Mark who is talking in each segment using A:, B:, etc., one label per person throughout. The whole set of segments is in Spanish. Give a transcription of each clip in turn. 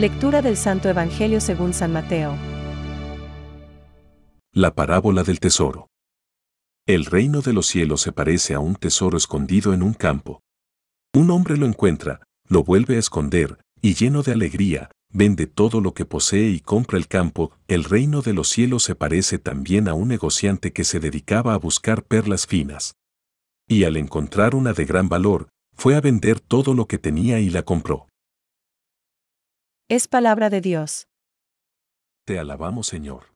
A: Lectura del Santo Evangelio según San Mateo.
B: La parábola del tesoro. El reino de los cielos se parece a un tesoro escondido en un campo. Un hombre lo encuentra, lo vuelve a esconder, y lleno de alegría, vende todo lo que posee y compra el campo. El reino de los cielos se parece también a un negociante que se dedicaba a buscar perlas finas. Y al encontrar una de gran valor, fue a vender todo lo que tenía y la compró.
A: Es palabra de Dios.
B: Te alabamos, Señor.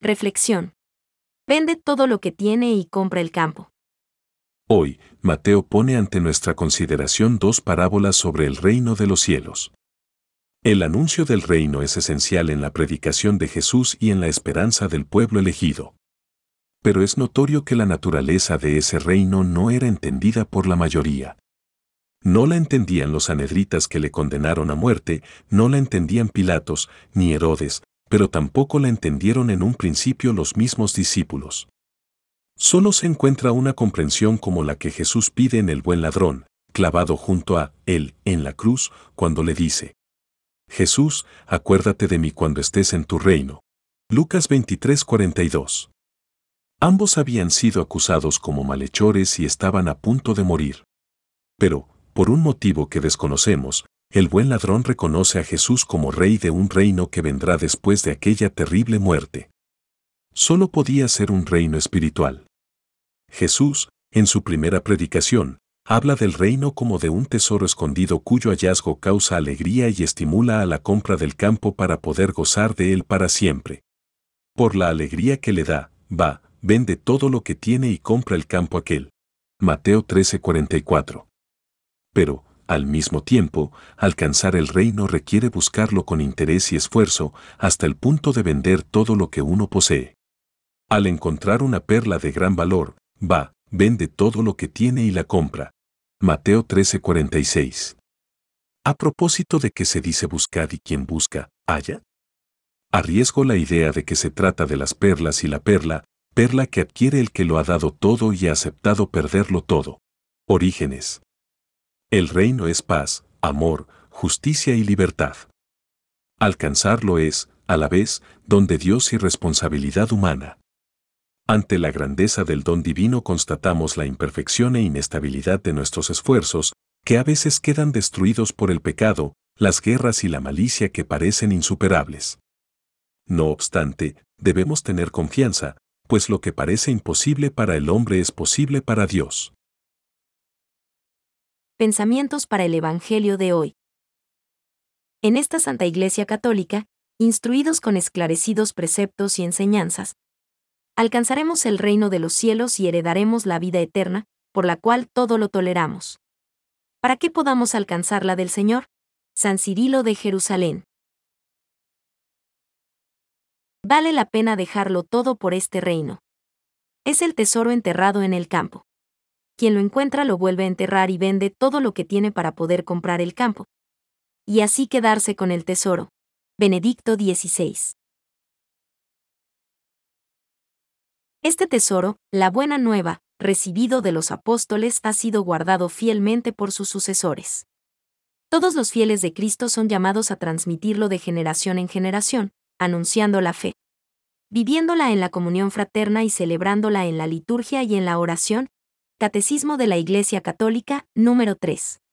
C: Reflexión. Vende todo lo que tiene y compra el campo.
B: Hoy, Mateo pone ante nuestra consideración dos parábolas sobre el reino de los cielos. El anuncio del reino es esencial en la predicación de Jesús y en la esperanza del pueblo elegido. Pero es notorio que la naturaleza de ese reino no era entendida por la mayoría. No la entendían los anedritas que le condenaron a muerte, no la entendían Pilatos, ni Herodes, pero tampoco la entendieron en un principio los mismos discípulos. Solo se encuentra una comprensión como la que Jesús pide en el buen ladrón, clavado junto a él en la cruz, cuando le dice, Jesús, acuérdate de mí cuando estés en tu reino. Lucas 23:42. Ambos habían sido acusados como malhechores y estaban a punto de morir. Pero, por un motivo que desconocemos, el buen ladrón reconoce a Jesús como rey de un reino que vendrá después de aquella terrible muerte. Solo podía ser un reino espiritual. Jesús, en su primera predicación, habla del reino como de un tesoro escondido cuyo hallazgo causa alegría y estimula a la compra del campo para poder gozar de él para siempre. Por la alegría que le da, va, vende todo lo que tiene y compra el campo aquel. Mateo 13:44. Pero, al mismo tiempo, alcanzar el reino requiere buscarlo con interés y esfuerzo hasta el punto de vender todo lo que uno posee. Al encontrar una perla de gran valor, va, vende todo lo que tiene y la compra. Mateo 13:46. A propósito de que se dice buscad y quien busca, haya. Arriesgo la idea de que se trata de las perlas y la perla, perla que adquiere el que lo ha dado todo y ha aceptado perderlo todo. Orígenes. El reino es paz, amor, justicia y libertad. Alcanzarlo es, a la vez, don de Dios y responsabilidad humana. Ante la grandeza del don divino constatamos la imperfección e inestabilidad de nuestros esfuerzos, que a veces quedan destruidos por el pecado, las guerras y la malicia que parecen insuperables. No obstante, debemos tener confianza, pues lo que parece imposible para el hombre es posible para Dios.
C: Pensamientos para el Evangelio de hoy. En esta Santa Iglesia Católica, instruidos con esclarecidos preceptos y enseñanzas, alcanzaremos el reino de los cielos y heredaremos la vida eterna, por la cual todo lo toleramos. ¿Para qué podamos alcanzar la del Señor? San Cirilo de Jerusalén. Vale la pena dejarlo todo por este reino. Es el tesoro enterrado en el campo. Quien lo encuentra lo vuelve a enterrar y vende todo lo que tiene para poder comprar el campo. Y así quedarse con el tesoro. Benedicto XVI. Este tesoro, la buena nueva, recibido de los apóstoles, ha sido guardado fielmente por sus sucesores. Todos los fieles de Cristo son llamados a transmitirlo de generación en generación, anunciando la fe, viviéndola en la comunión fraterna y celebrándola en la liturgia y en la oración. Catecismo de la Iglesia Católica, número 3.